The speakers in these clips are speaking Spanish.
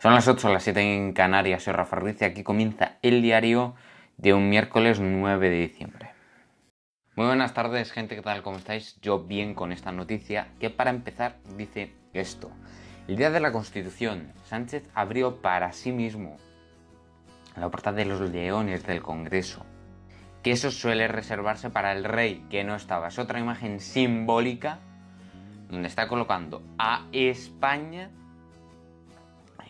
Son las 8, las 7 en Canarias. Soy Rafa aquí comienza el diario de un miércoles 9 de diciembre. Muy buenas tardes, gente. ¿Qué tal? ¿Cómo estáis? Yo bien con esta noticia que para empezar dice esto. El día de la Constitución, Sánchez abrió para sí mismo la puerta de los leones del Congreso. Que eso suele reservarse para el rey, que no estaba. Es otra imagen simbólica donde está colocando a España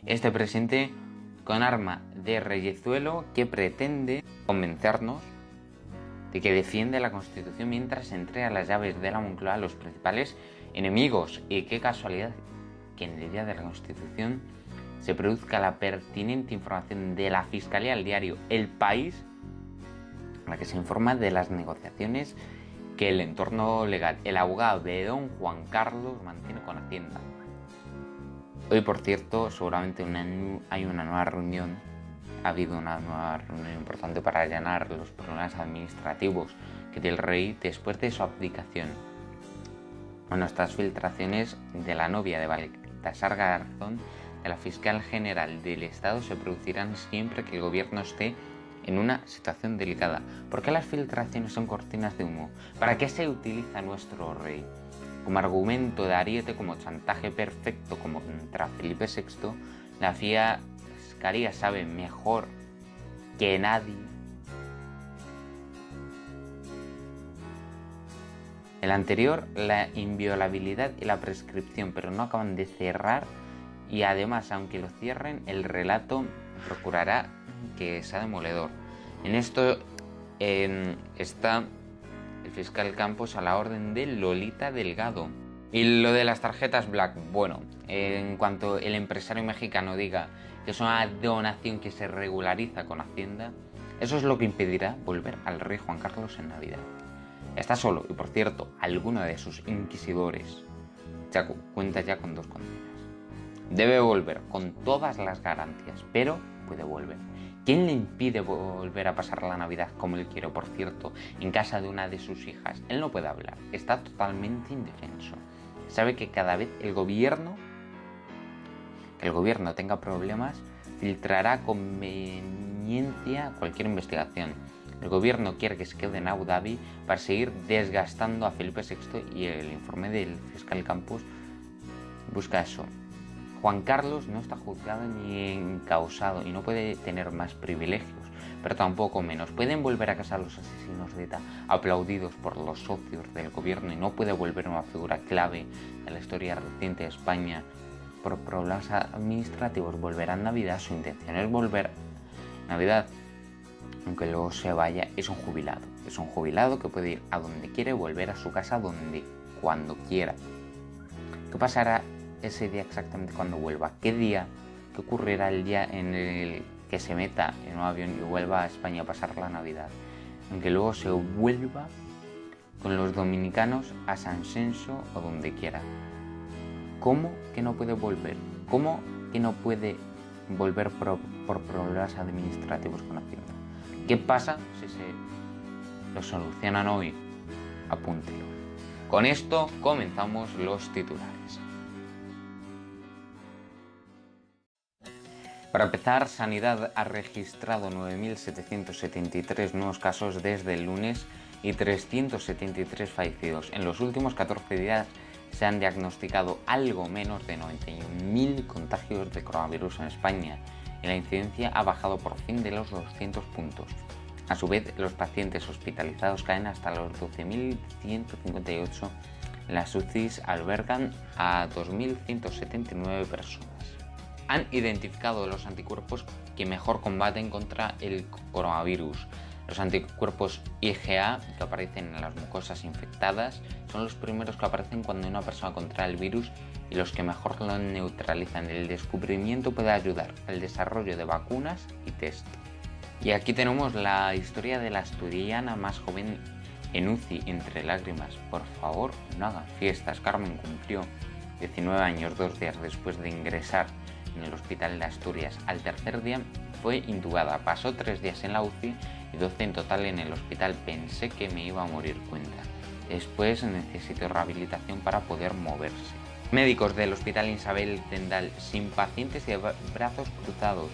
este presente con arma de reyezuelo que pretende convencernos de que defiende la Constitución mientras entrega las llaves de la Moncloa a los principales enemigos. Y qué casualidad que en el día de la Constitución se produzca la pertinente información de la Fiscalía al diario El País, en la que se informa de las negociaciones que el entorno legal, el abogado de don Juan Carlos mantiene con Hacienda. Hoy, por cierto, seguramente hay una nueva reunión, ha habido una nueva reunión importante para allanar los problemas administrativos que tiene el rey después de su abdicación. Bueno, estas filtraciones de la novia de Baltasar Garzón, de la fiscal general del Estado, se producirán siempre que el gobierno esté en una situación delicada. ¿Por qué las filtraciones son cortinas de humo? ¿Para qué se utiliza nuestro rey? Como argumento de ariete, como chantaje perfecto como contra Felipe VI, la Fiscalía sabe mejor que nadie El anterior, la inviolabilidad y la prescripción, pero no acaban de cerrar y además, aunque lo cierren, el relato procurará que sea demoledor. En esto está el fiscal Campos a la orden de Lolita Delgado. Y lo de las tarjetas Black, bueno, en cuanto el empresario mexicano diga que es una donación que se regulariza con Hacienda, eso es lo que impedirá volver al rey Juan Carlos en Navidad. Está solo y por cierto, alguno de sus inquisidores cuenta ya con dos condenas. Debe volver con todas las garantías, pero puede volver. ¿Quién le impide volver a pasar la Navidad como él quiere, por cierto, en casa de una de sus hijas? Él no puede hablar, está totalmente indefenso. Sabe que cada vez el gobierno, que el gobierno tenga problemas, filtrará conveniencia cualquier investigación. El gobierno quiere que se quede en Abu Dhabi para seguir desgastando a Felipe VI y el informe del fiscal Campos busca eso, Juan Carlos no está juzgado ni encausado y no puede tener más privilegios, pero tampoco menos. Pueden volver a casa los asesinos de ETA aplaudidos por los socios del gobierno y no puede volver una figura clave de la historia reciente de España por problemas administrativos. Volverá en Navidad, su intención es volver Navidad, aunque luego se vaya, es un jubilado. Es un jubilado que puede ir a donde quiere, volver a su casa donde, cuando quiera. ¿Qué pasará ese día exactamente cuando vuelva. ¿Qué día? ¿Qué ocurrirá el día en el que se meta en un avión y vuelva a España a pasar la Navidad? Aunque luego se vuelva con los dominicanos a San Censo o donde quiera. ¿Cómo que no puede volver? ¿Cómo que no puede volver por, problemas administrativos con Hacienda? ¿Qué pasa si se lo solucionan hoy? Apúntelo. Con esto comenzamos los titulares. Para empezar, Sanidad ha registrado 9.773 nuevos casos desde el lunes y 373 fallecidos. En los últimos 14 días se han diagnosticado algo menos de 91.000 contagios de coronavirus en España y la incidencia ha bajado por fin de los 200 puntos. A su vez, los pacientes hospitalizados caen hasta los 12.158. Las UCIs albergan a 2.179 personas han identificado los anticuerpos que mejor combaten contra el coronavirus. Los anticuerpos IgA que aparecen en las mucosas infectadas son los primeros que aparecen cuando una persona contrae el virus y los que mejor lo neutralizan. El descubrimiento puede ayudar al desarrollo de vacunas y test. Y aquí tenemos la historia de la asturiana más joven en UCI entre lágrimas. Por favor, no hagan fiestas. Carmen cumplió 19 años dos días después de ingresar en el hospital de Asturias. Al tercer día fue intubada, pasó tres días en la UCI y 12 en total en el hospital. Pensé que me iba a morir cuenta. Después necesitó rehabilitación para poder moverse. Médicos del Hospital Isabel Tendal sin pacientes y brazos cruzados.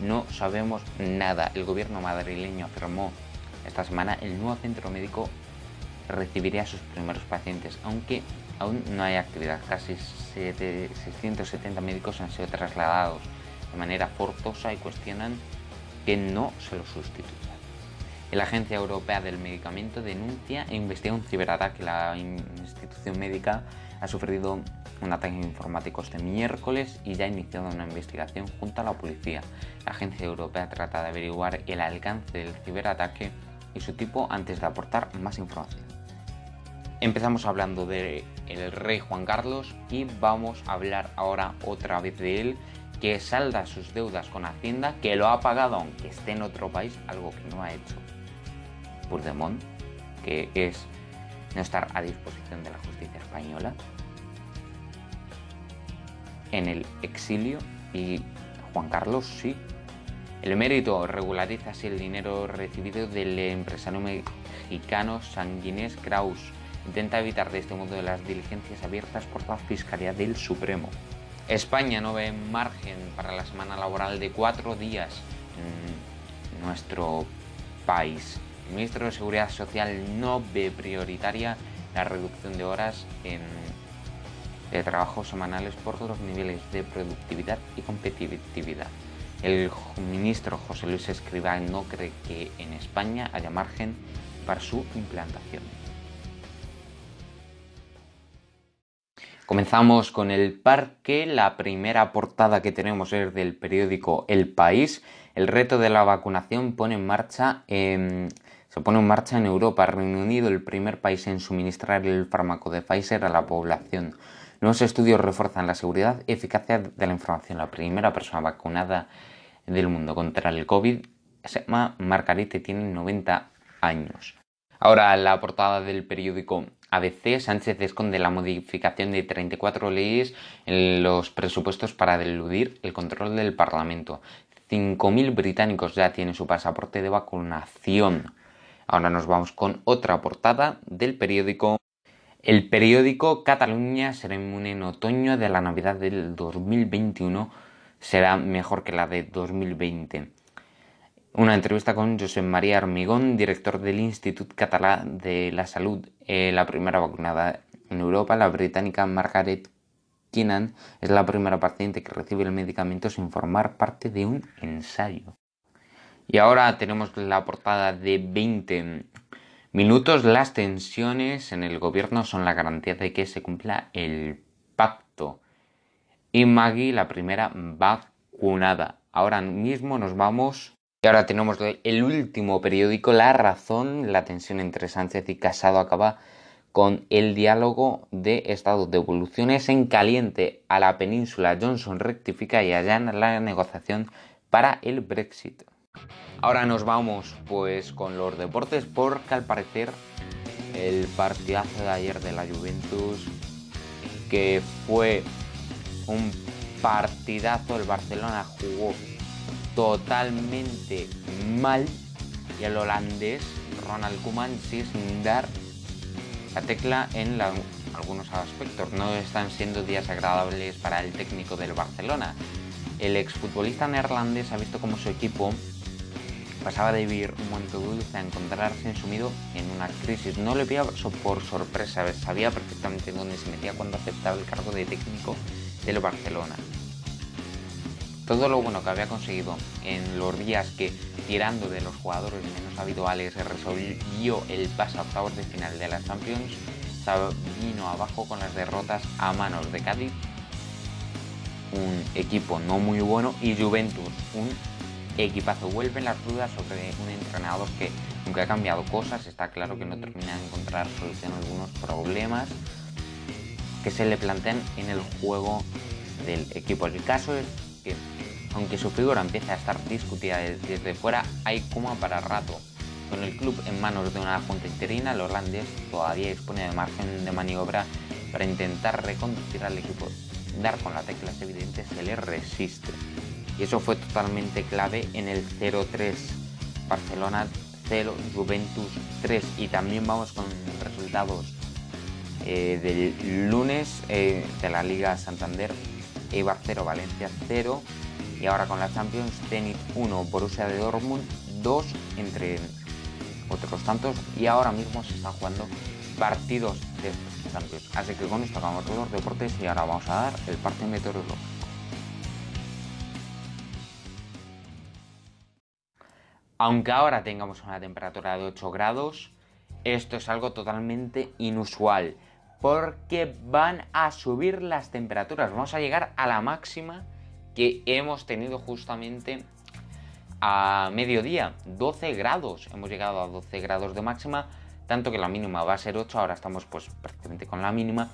No sabemos nada. El gobierno madrileño afirmó esta semana el nuevo centro médico recibiría a sus primeros pacientes, aunque aún no hay actividad. Casi 670 médicos han sido trasladados de manera forzosa y cuestionan que no se los sustituya. La Agencia Europea del Medicamento denuncia e investiga un ciberataque. La institución médica ha sufrido un ataque informático este miércoles y ya ha iniciado una investigación junto a la policía. La Agencia Europea trata de averiguar el alcance del ciberataque y su tipo antes de aportar más información. Empezamos hablando del el rey Juan Carlos y vamos a hablar ahora otra vez de él que salda sus deudas con Hacienda, que lo ha pagado aunque esté en otro país, algo que no ha hecho Puigdemont, que es no estar a disposición de la justicia española en el exilio y Juan Carlos sí. El mérito regulariza así el dinero recibido del empresario mexicano Sanguinés Kraus. Intenta evitar de este modo las diligencias abiertas por la Fiscalía del Supremo. España no ve margen para la semana laboral de cuatro días en nuestro país. El ministro de Seguridad Social no ve prioritaria la reducción de horas en de trabajo semanales por los niveles de productividad y competitividad. El ministro José Luis Escribá no cree que en España haya margen para su implantación. Comenzamos con el parque. La primera portada que tenemos es del periódico El País. El reto de la vacunación pone en marcha, se pone en marcha en Europa. Reino Unido, el primer país en suministrar el fármaco de Pfizer a la población. Nuevos estudios refuerzan la seguridad y eficacia de la información. La primera persona vacunada del mundo contra el COVID se llama Margarita y tiene 90 años. Ahora la portada del periódico ABC, Sánchez esconde la modificación de 34 leyes en los presupuestos para deludir el control del Parlamento. 5.000 británicos ya tienen su pasaporte de vacunación. Ahora nos vamos con otra portada del periódico el periódico Cataluña será inmune en otoño de la Navidad del 2021 será mejor que la de 2020. Una entrevista con José María Armigón, director del Instituto Catalán de la Salud, eh, la primera vacunada en Europa, la británica Margaret Keenan es la primera paciente que recibe el medicamento sin formar parte de un ensayo. Y ahora tenemos la portada de 20 minutos, las tensiones en el gobierno son la garantía de que se cumpla el pacto. Y Maggie, la primera vacunada. Ahora mismo nos vamos. Y ahora tenemos el último periódico, La Razón. La tensión entre Sánchez y Casado acaba con el diálogo de estado de evoluciones en caliente a la península. Johnson rectifica y allana la negociación para el Brexit. Ahora nos vamos pues con los deportes porque al parecer el partidazo de ayer de la Juventus que fue un partidazo, el Barcelona jugó totalmente mal y el holandés Ronald Koeman sin dar la tecla en algunos aspectos. No están siendo días agradables para el técnico del Barcelona. El exfutbolista neerlandés ha visto como su equipo pasaba de vivir un momento dulce a encontrarse sumido en una crisis. No le pillaba por sorpresa, sabía perfectamente dónde se metía cuando aceptaba el cargo de técnico del Barcelona. Todo lo bueno que había conseguido en los días que, tirando de los jugadores menos habituales, resolvió el paso a octavos de final de la Champions, vino abajo con las derrotas a manos de Cádiz, un equipo no muy bueno, y Juventus, un equipazo. Vuelven las dudas sobre un entrenador que, aunque ha cambiado cosas, está claro que no termina de encontrar solución a algunos problemas que se le plantean en el juego del equipo. El caso es que, aunque su figura empieza a estar discutida desde fuera, hay como para rato. Con el club en manos de una junta interina, el holandés todavía dispone de margen de maniobra para intentar reconducir al equipo. Dar con la tecla es evidente, se le resiste y eso fue totalmente clave en el 0-3. Barcelona 0, Juventus 3 y también vamos con resultados eh, del lunes eh, de la Liga Santander, Eibar 0, Valencia 0. Y ahora con la Champions, Zenit 1, Borussia de Dortmund 2, entre otros tantos. Y ahora mismo se están jugando partidos de Champions. Así que con esto acabamos los deportes y ahora vamos a dar el parte meteorológico. Aunque ahora tengamos una temperatura de 8 grados, esto es algo totalmente inusual porque van a subir las temperaturas. Vamos a llegar a la máxima que hemos tenido justamente a mediodía, 12 grados. Hemos llegado a 12 grados de máxima, tanto que la mínima va a ser 8, ahora estamos pues prácticamente con la mínima.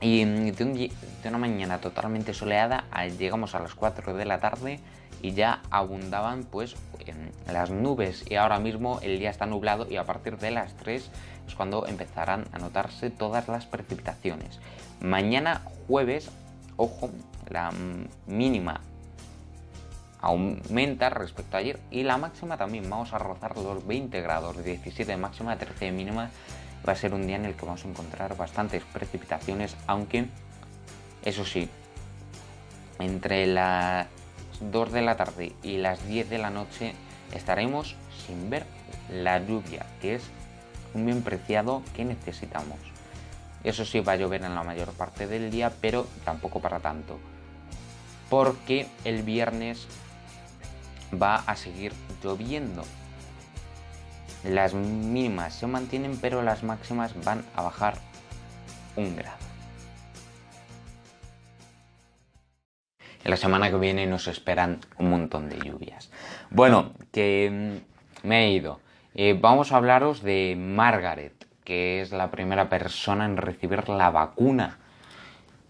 Y de, una mañana totalmente soleada llegamos a las 4 de la tarde y ya abundaban pues en las nubes y ahora mismo el día está nublado y a partir de las 3 es cuando empezarán a notarse todas las precipitaciones. Mañana jueves, ojo, la mínima aumenta respecto a ayer y la máxima también. Vamos a rozar los 20 grados, 17 de máxima, 13 de mínima. Va a ser un día en el que vamos a encontrar bastantes precipitaciones, aunque eso sí, entre las 2 de la tarde y las 10 de la noche estaremos sin ver la lluvia, que es un bien preciado que necesitamos. Eso sí va a llover en la mayor parte del día, pero tampoco para tanto. Porque el viernes va a seguir lloviendo. Las mínimas se mantienen, pero las máximas van a bajar un grado. En la semana que viene nos esperan un montón de lluvias. Bueno, que mm, me he ido. Eh, vamos a hablaros de Margaret, que es la primera persona en recibir la vacuna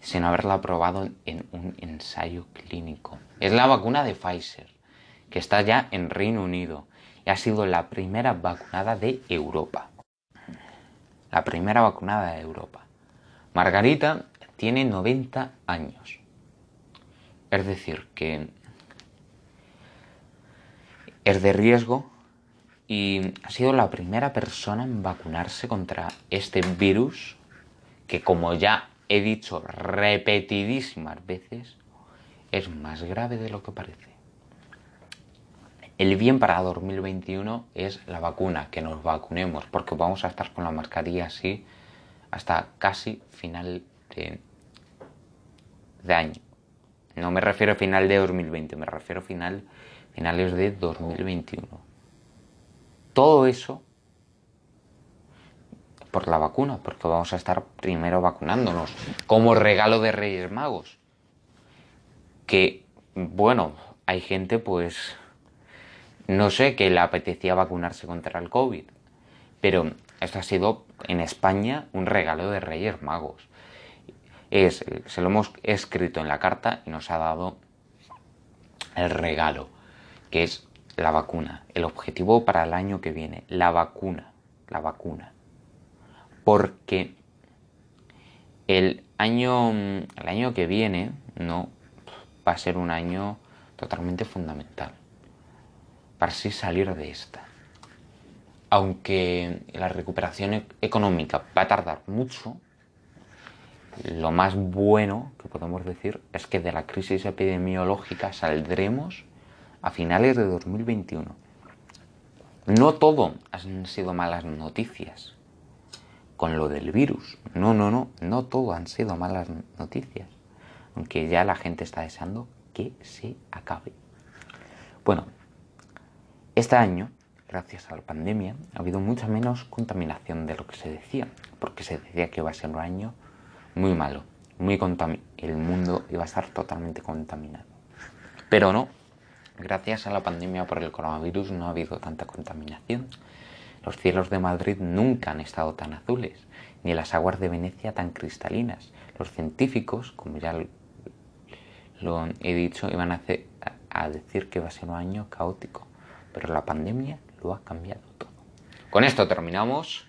sin haberla probado en un ensayo clínico. Es la vacuna de Pfizer, que está ya en Reino Unido y ha sido la primera vacunada de Europa. La primera vacunada de Europa. Margarita tiene 90 años. Es decir, que es de riesgo y ha sido la primera persona en vacunarse contra este virus que como ya he dicho repetidísimas veces es más grave de lo que parece. El bien para 2021 es la vacuna, que nos vacunemos, porque vamos a estar con la mascarilla así hasta casi final de, de año. No me refiero a final de 2020, me refiero a final, finales de 2021. Todo eso por la vacuna, porque vamos a estar primero vacunándonos como regalo de Reyes Magos. Que, bueno, hay gente pues, no sé, que le apetecía vacunarse contra el COVID, pero esto ha sido en España un regalo de Reyes Magos. Es, se lo hemos escrito en la carta y nos ha dado el regalo, que es la vacuna. El objetivo para el año que viene, la vacuna, la vacuna. Porque el año, el año que viene no va a ser un año totalmente fundamental para así salir de esta. Aunque la recuperación e-, económica va a tardar mucho, lo más bueno que podemos decir es que de la crisis epidemiológica saldremos a finales de 2021. No todo han sido malas noticias con lo del virus. No, no, no, no todo han sido malas noticias. Aunque ya la gente está deseando que se acabe. Bueno, este año, gracias a la pandemia, ha habido mucha menos contaminación de lo que se decía. Porque se decía que iba a ser un año muy malo, muy el mundo iba a estar totalmente contaminado. Pero no, Gracias a la pandemia por el coronavirus no ha habido tanta contaminación. Los cielos de Madrid nunca han estado tan azules, ni las aguas de Venecia tan cristalinas. Los científicos, como ya lo he dicho, iban a, a decir que va a ser un año caótico, pero la pandemia lo ha cambiado todo. Con esto terminamos.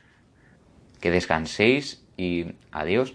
Que descanséis y adiós.